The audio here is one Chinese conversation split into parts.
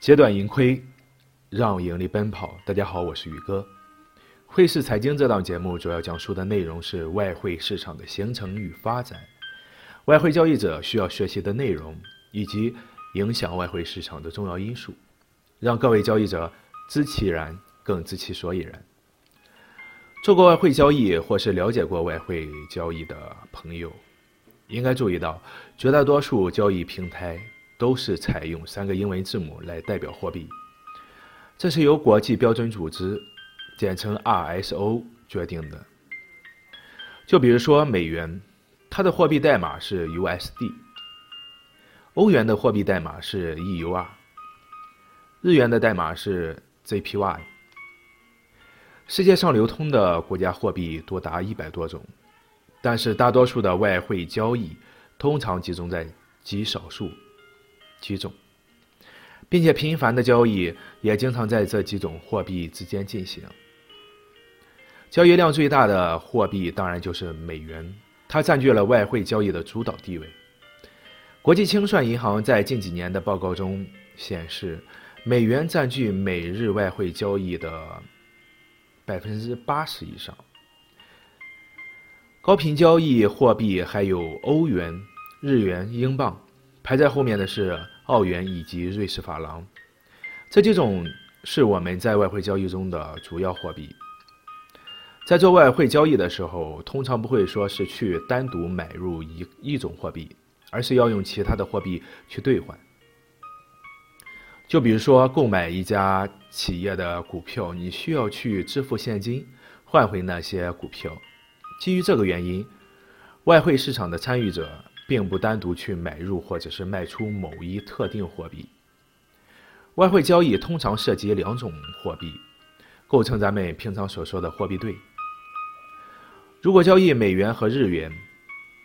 截短盈亏，让盈利奔跑。大家好，我是宇哥。汇市财经这档节目主要讲述的内容是外汇市场的形成与发展，外汇交易者需要学习的内容，以及影响外汇市场的重要因素，让各位交易者知其然，更知其所以然。做过外汇交易或是了解过外汇交易的朋友，应该注意到，绝大多数交易平台。都是采用三个英文字母来代表货币，这是由国际标准组织，简称 RSO 决定的。就比如说美元，它的货币代码是 USD；欧元的货币代码是 EUR；日元的代码是 JPY。世界上流通的国家货币多达一百多种，但是大多数的外汇交易通常集中在极少数。几种，并且频繁的交易也经常在这几种货币之间进行。交易量最大的货币当然就是美元，它占据了外汇交易的主导地位。国际清算银行在近几年的报告中显示，美元占据每日外汇交易的百分之八十以上。高频交易货币还有欧元、日元、英镑。排在后面的是澳元以及瑞士法郎，这几种是我们在外汇交易中的主要货币。在做外汇交易的时候，通常不会说是去单独买入一一种货币，而是要用其他的货币去兑换。就比如说购买一家企业的股票，你需要去支付现金换回那些股票。基于这个原因，外汇市场的参与者。并不单独去买入或者是卖出某一特定货币。外汇交易通常涉及两种货币，构成咱们平常所说的货币对。如果交易美元和日元，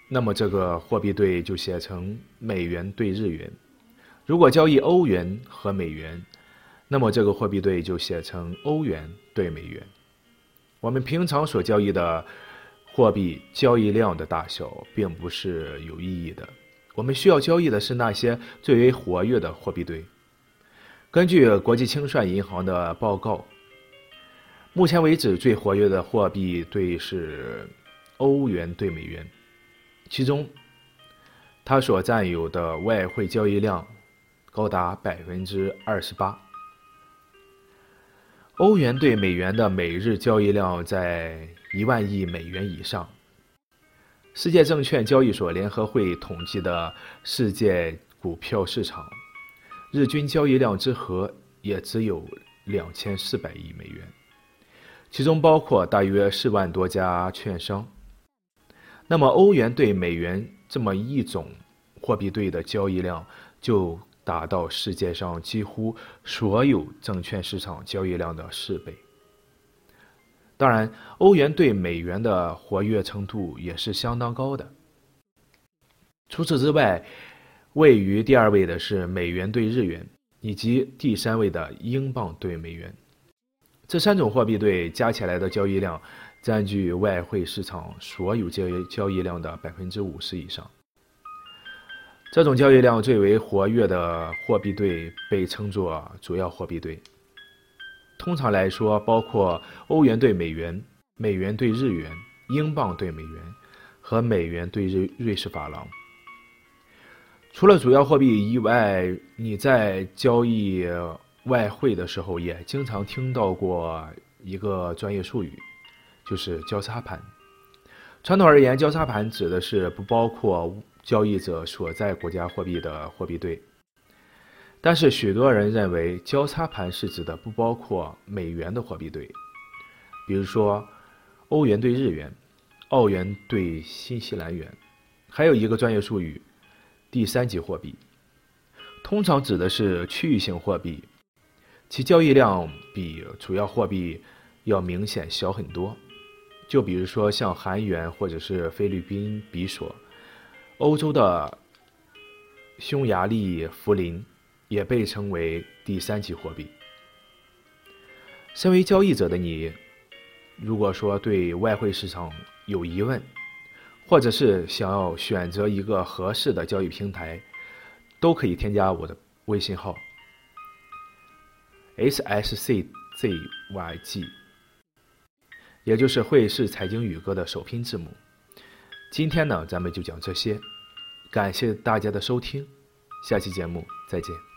那么这个货币对就写成美元对日元；如果交易欧元和美元，那么这个货币对就写成欧元对美元。我们平常所交易的。货币交易量的大小并不是有意义的，我们需要交易的是那些最为活跃的货币对。根据国际清算银行的报告，目前为止最活跃的货币对是欧元对美元，其中它所占有的外汇交易量高达百分之二十八。欧元对美元的每日交易量在一万亿美元以上。世界证券交易所联合会统计的世界股票市场，日均交易量之和也只有两千四百亿美元，其中包括大约四万多家券商。那么，欧元对美元这么一种货币对的交易量就。达到世界上几乎所有证券市场交易量的四倍。当然，欧元对美元的活跃程度也是相当高的。除此之外，位于第二位的是美元对日元，以及第三位的英镑对美元。这三种货币对加起来的交易量，占据外汇市场所有交易交易量的百分之五十以上。这种交易量最为活跃的货币对被称作主要货币对。通常来说，包括欧元对美元、美元对日元、英镑对美元和美元对瑞瑞士法郎。除了主要货币以外，你在交易外汇的时候也经常听到过一个专业术语，就是交叉盘。传统而言，交叉盘指的是不包括。交易者所在国家货币的货币对，但是许多人认为交叉盘是指的不包括美元的货币对，比如说欧元对日元、澳元对新西兰元，还有一个专业术语“第三级货币”，通常指的是区域性货币，其交易量比主要货币要明显小很多。就比如说像韩元或者是菲律宾比索。欧洲的匈牙利福林也被称为第三级货币。身为交易者的你，如果说对外汇市场有疑问，或者是想要选择一个合适的交易平台，都可以添加我的微信号 SSCZYG，也就是汇市财经宇哥的首拼字母。今天呢，咱们就讲这些，感谢大家的收听，下期节目再见。